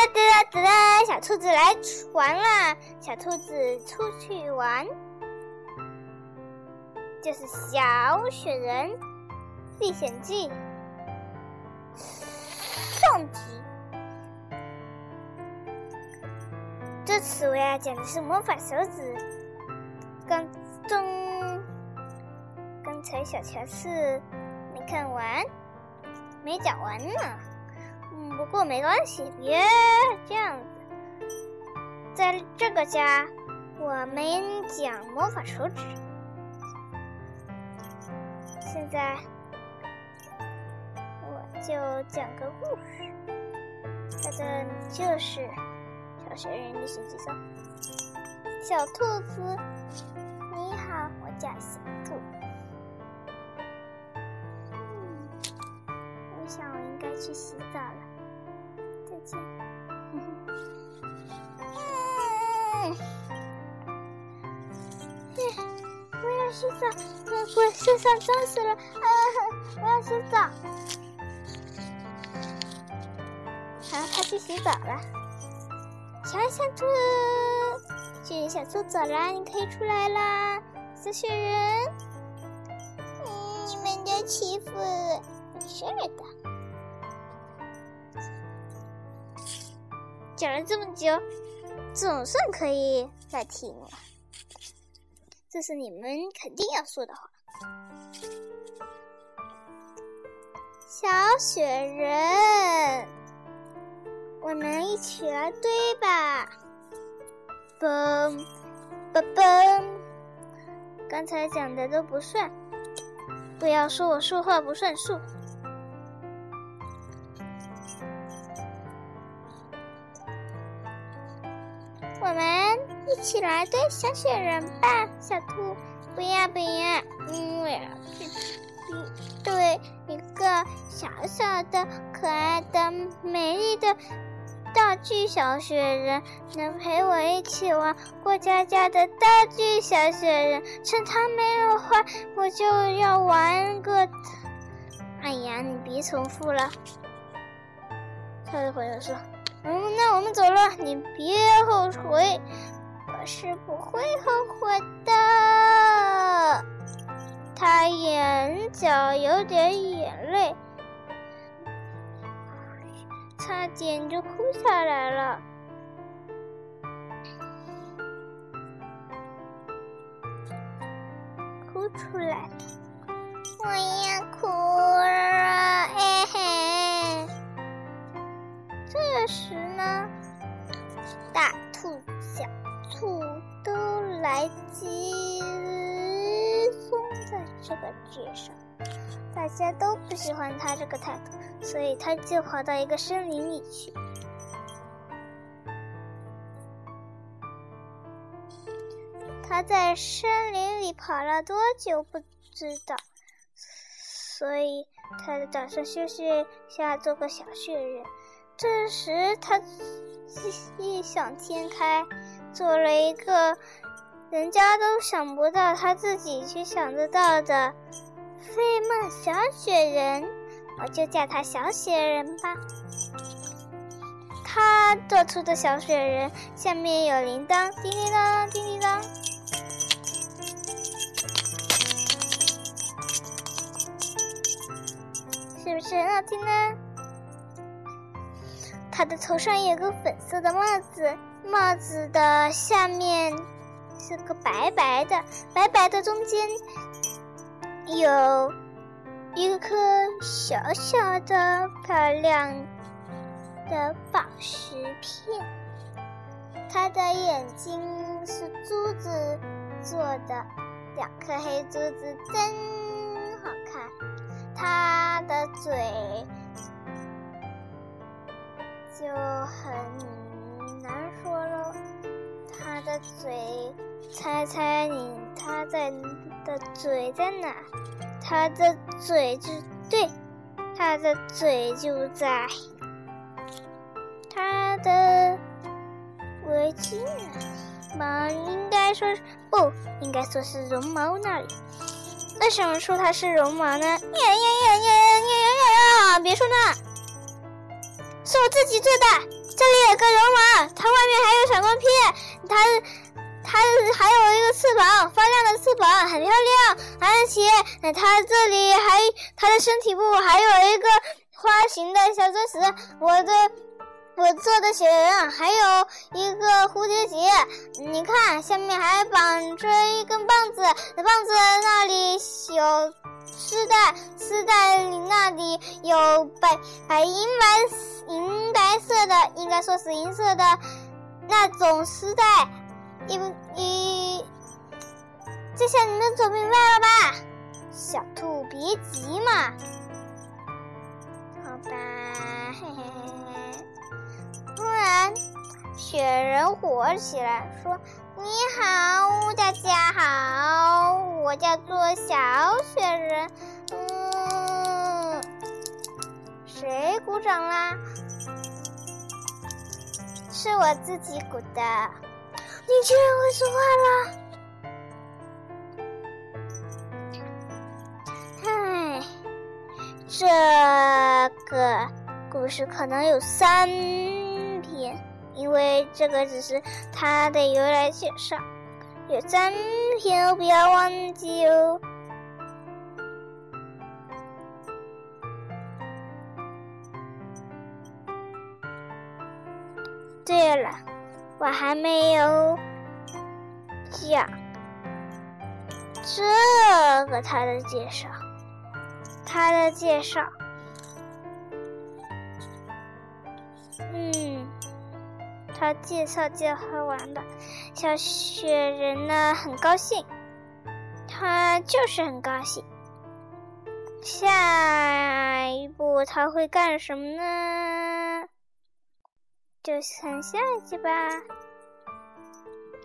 哒哒哒哒，小兔子来玩了。小兔子出去玩，就是小雪人历险记上集。这次我要讲的是魔法手指。刚中，刚才小乔是没看完，没讲完呢。嗯，不过没关系，别这样子。在这个家，我们讲魔法手指。现在，我就讲个故事，它的就是《小学人历险记》上小兔子。你好，我叫小去洗澡了。再见。嗯，我要洗澡，我我身上脏死了。啊，我要洗澡。好，他去洗澡了。小小兔，雪小兔走了，你可以出来啦，小雪人。嗯，你们的欺负，没事的。讲了这么久，总算可以再听了。这是你们肯定要说的话。小雪人，我们一起来堆吧。嘣，嘣嘣。刚才讲的都不算，不要说我说话不算数。我们一起来堆小雪人吧，小兔。不要不要，因为对一个小小的、可爱的、美丽的道具小雪人，能陪我一起玩过家家的道具小雪人。趁他没有坏，我就要玩个。哎呀，你别重复了。他的朋友说。嗯，那我们走了，你别后悔，我是不会后悔的。他眼角有点眼泪，差点就哭下来了，哭出来。了，我要哭。呢，大兔、小兔都来集中在这个街上，大家都不喜欢他这个态度，所以他就跑到一个森林里去。他在森林里跑了多久不知道，所以他打算休息下，做个小雪人。这时，他异想天开，做了一个人家都想不到，他自己却想得到的飞梦小雪人，我就叫他小雪人吧。他做出的小雪人下面有铃铛，叮叮当，叮叮当，是不是很好听呢？他的头上有个粉色的帽子，帽子的下面是个白白的，白白的中间有一颗小小的、漂亮的宝石片。他的眼睛是珠子做的，两颗黑珠子真好看。他的嘴。就很难说了。他的嘴，猜猜你他在的嘴在哪？他的嘴就对，他的嘴就在他的围巾那里。应该说不应该说是绒毛那里。为什么说它是绒毛呢？呀呀呀呀呀呀呀！别说那。我自己做的。这里有个绒网，它外面还有闪光片，它它还有一个翅膀，发亮的翅膀很漂亮。而且它这里还它的身体部还有一个花形的小钻石。我的。我做的雪人，还有一个蝴蝶结。你看，下面还绑着一根棒子，棒子那里有丝带，丝带里那里有白白银白银白色的，应该说是银色的那种丝带。你你，这下你们总明白了吧？小兔，别急嘛。好吧，嘿嘿嘿嘿。突然，雪人活起来，说：“好，大家好，我叫做小雪人。”嗯，谁鼓掌啦？是我自己鼓的。你居然会说话了！唉，这个故事可能有三。因为这个只是它的由来介绍，有三篇哦，不要忘记哦。对了，我还没有讲这个他的介绍，他的介绍。他介绍介绍完了，小雪人呢很高兴，他就是很高兴。下一步他会干什么呢？就看下一集吧，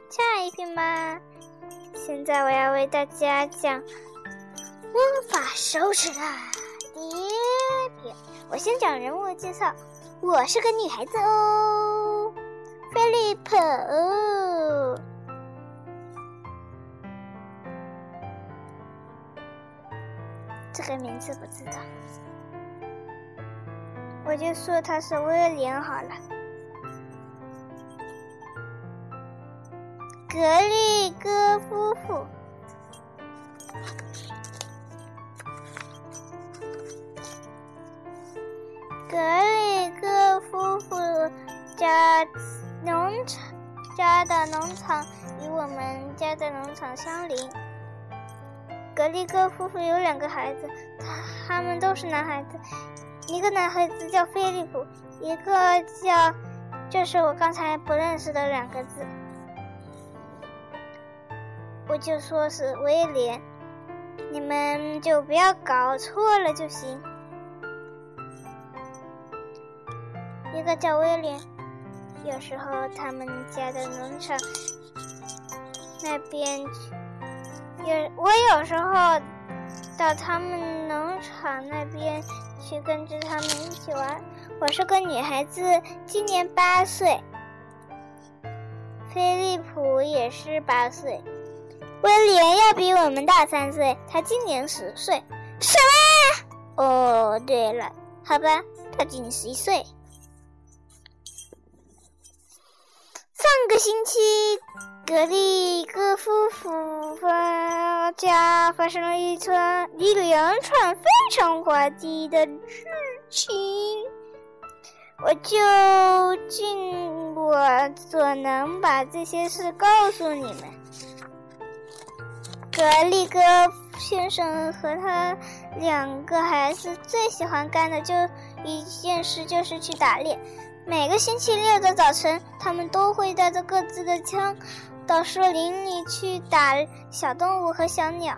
下一篇吧。现在我要为大家讲魔法手指的第一篇。我先讲人物介绍，我是个女孩子哦。菲利普，这个名字不知道，我就说他是威廉好了。格里戈夫妇，格里戈夫妇家。农场家的农场与我们家的农场相邻。格里戈夫妇有两个孩子，他他们都是男孩子，一个男孩子叫菲利普，一个叫就是我刚才不认识的两个字，我就说是威廉，你们就不要搞错了就行。一个叫威廉。有时候他们家的农场那边，有我有时候到他们农场那边去跟着他们一起玩。我是个女孩子，今年八岁。菲利普也是八岁，威廉要比我们大三岁，他今年十岁。什么？哦，对了，好吧，他今年十一岁。上个星期，格里戈夫妇家发生了一串一连串非常滑稽的事情。我就尽我所能把这些事告诉你们。格力哥先生和他两个孩子最喜欢干的就一件事，就是去打猎。每个星期六的早晨，他们都会带着各自的枪，到树林里去打小动物和小鸟。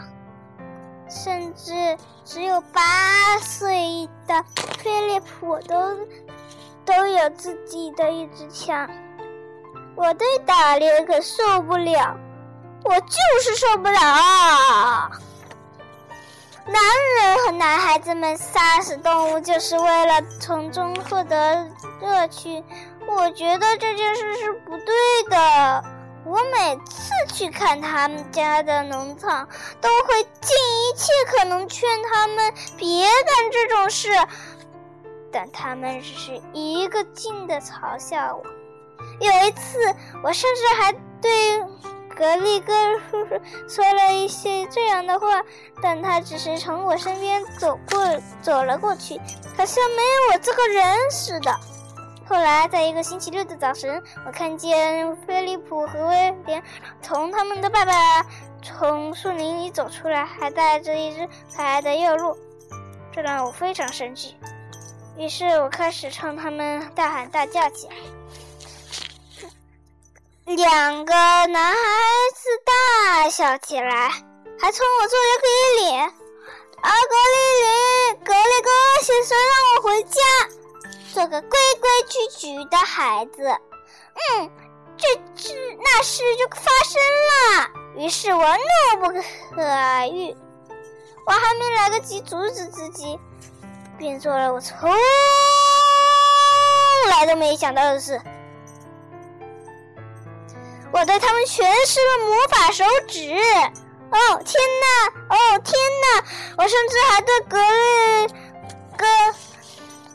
甚至只有八岁的菲利普都都有自己的一支枪。我对打猎可受不了，我就是受不了！男人和男孩子们杀死动物，就是为了从中获得乐趣。我觉得这件事是不对的。我每次去看他们家的农场，都会尽一切可能劝他们别干这种事。但他们只是一个劲的嘲笑我。有一次，我甚至还对格力哥叔叔说了一些这样的话，但他只是从我身边走过，走了过去，好像没有我这个人似的。后来，在一个星期六的早晨，我看见菲利普和威廉从他们的爸爸从树林里走出来，还带着一只可爱的幼鹿，这让我非常生气。于是我开始冲他们大喊大叫起来。两个男孩子大笑起来，还冲我做了个脸。阿格丽琳，格里格先生让我回家。做个规规矩矩的孩子，嗯，这这那事就发生了。于是我怒不可遏，我还没来得及阻止自己，便做了我从来都没想到的事。我对他们全施了魔法手指。哦天哪！哦天哪！我甚至还对格瑞格。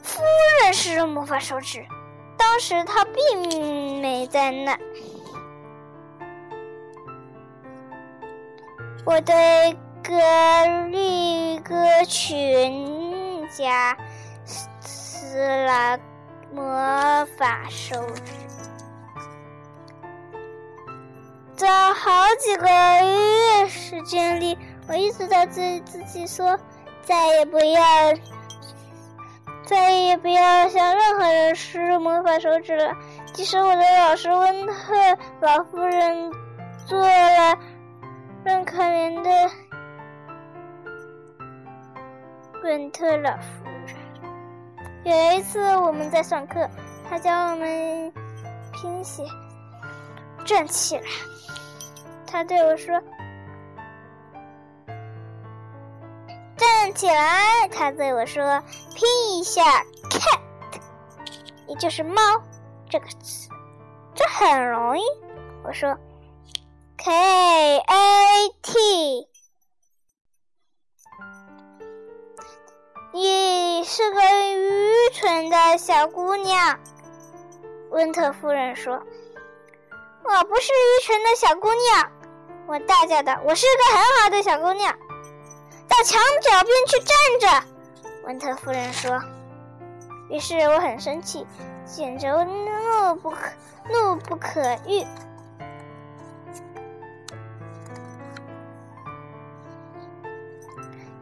夫人施了魔法手指，当时他并没在那。我对格瑞格全家施了魔法手指，几个月时间里，我一直在对自己说，再也不要。再也不要向任何人施魔法手指了。即使我的老师温特老夫人做了更可怜的温特老夫人。有一次我们在上课，他教我们拼写。站起来，他对我说。站起来，他对我说：“拼一下 cat，也就是猫这个词，这很容易。”我说：“K A T。”你是个愚蠢的小姑娘，温特夫人说：“我不是愚蠢的小姑娘。”我大叫道：“我是个很好的小姑娘。”到墙角边去站着，温特夫人说。于是我很生气，简直怒不可怒不可遏，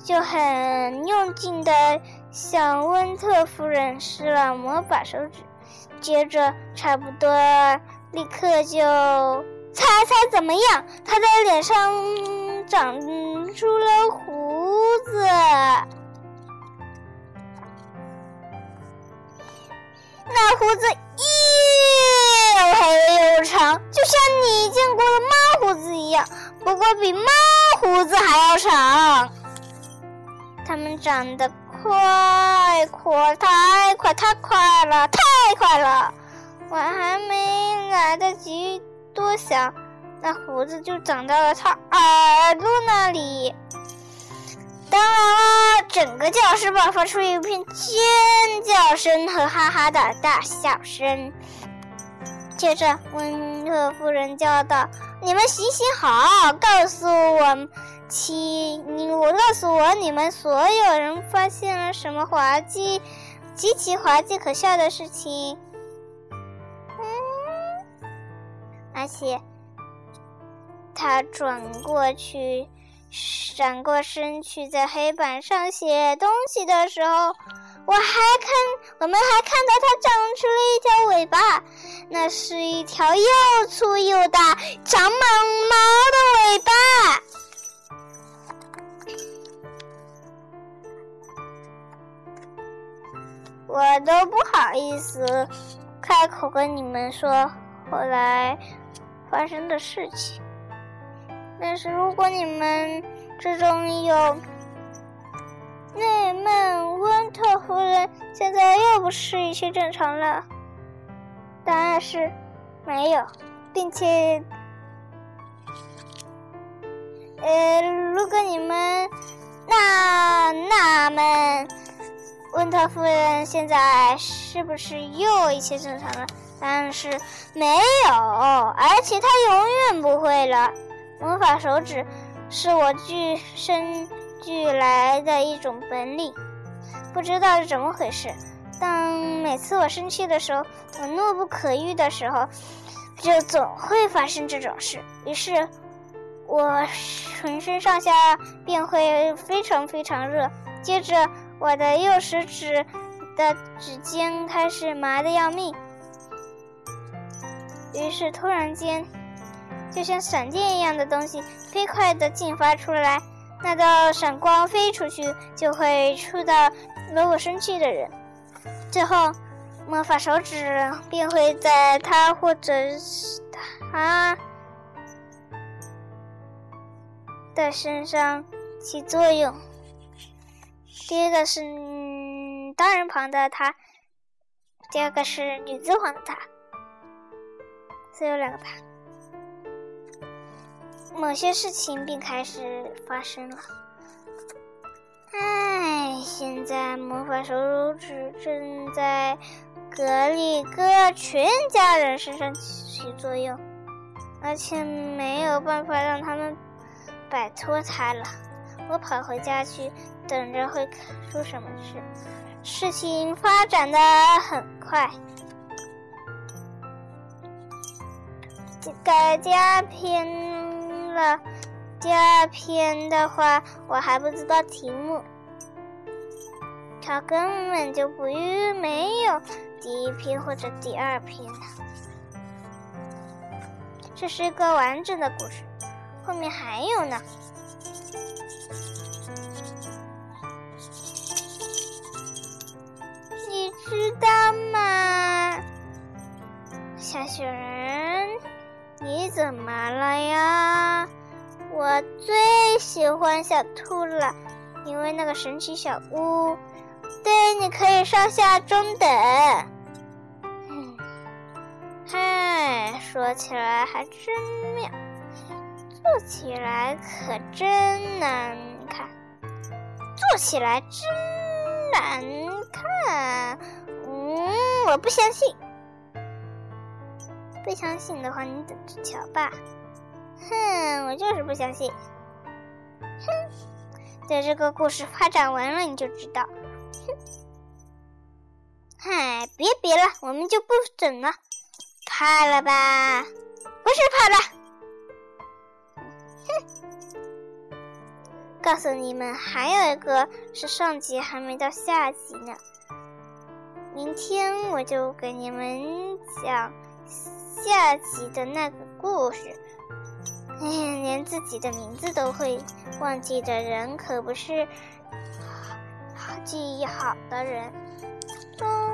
就很用劲的向温特夫人施了魔法手指，接着差不多立刻就猜猜怎么样？他的脸上长出了胡。子，那胡子又黑又长，就像你见过的猫胡子一样，不过比猫胡子还要长。它们长得快，快，太快，太快了，太快了！我还没来得及多想，那胡子就长到了他耳朵那里。当然了，整个教室爆发出一片尖叫声和哈哈的大笑声。接着，温特夫人叫道：“你们行行好，告诉我，七你我告诉我，你们所有人发现了什么滑稽、极其滑稽可笑的事情？而且，他转过去。”转过身去，在黑板上写东西的时候，我还看，我们还看到它长出了一条尾巴，那是一条又粗又大、长满毛的尾巴。我都不好意思开口跟你们说后来发生的事情。但是，如果你们之中有内曼温特夫人，现在又不是一切正常了？答案是没有，并且，呃，如果你们那那们温特夫人现在是不是又一切正常了？但是没有，而且他永远不会了。魔法手指是我具生俱来的一种本领，不知道是怎么回事。当每次我生气的时候，我怒不可遏的时候，就总会发生这种事。于是，我浑身上下便会非常非常热。接着，我的右食指的指尖开始麻的要命。于是，突然间，就像闪电一样的东西飞快地进发出来，那道闪光飞出去，就会触到惹我生气的人。最后，魔法手指便会在他或者他的身上起作用。第一个是单人旁的他，第二个是女字旁的他。只有两个吧，某些事情便开始发生了。唉，现在魔法手指正在格里哥全家人身上起作用，而且没有办法让他们摆脱它了。我跑回家去，等着会出什么事。事情发展的很快。改加篇了，第二篇的话我还不知道题目，它根本就不没有第一篇或者第二篇的这是一个完整的故事，后面还有呢，你知道吗，小雪人？你怎么了呀？我最喜欢小兔了，因为那个神奇小屋，对，你可以上下中等。嗯，嗨，说起来还真妙，做起来可真难看，做起来真难看。嗯，我不相信。不相信的话，你等着瞧吧！哼，我就是不相信。哼，等这个故事发展完了，你就知道。哼，嗨，别别了，我们就不整了。怕了吧？不是怕了。哼，告诉你们，还有一个是上集还没到下集呢。明天我就给你们讲。下集的那个故事，连自己的名字都会忘记的人，可不是记忆好的人。哦，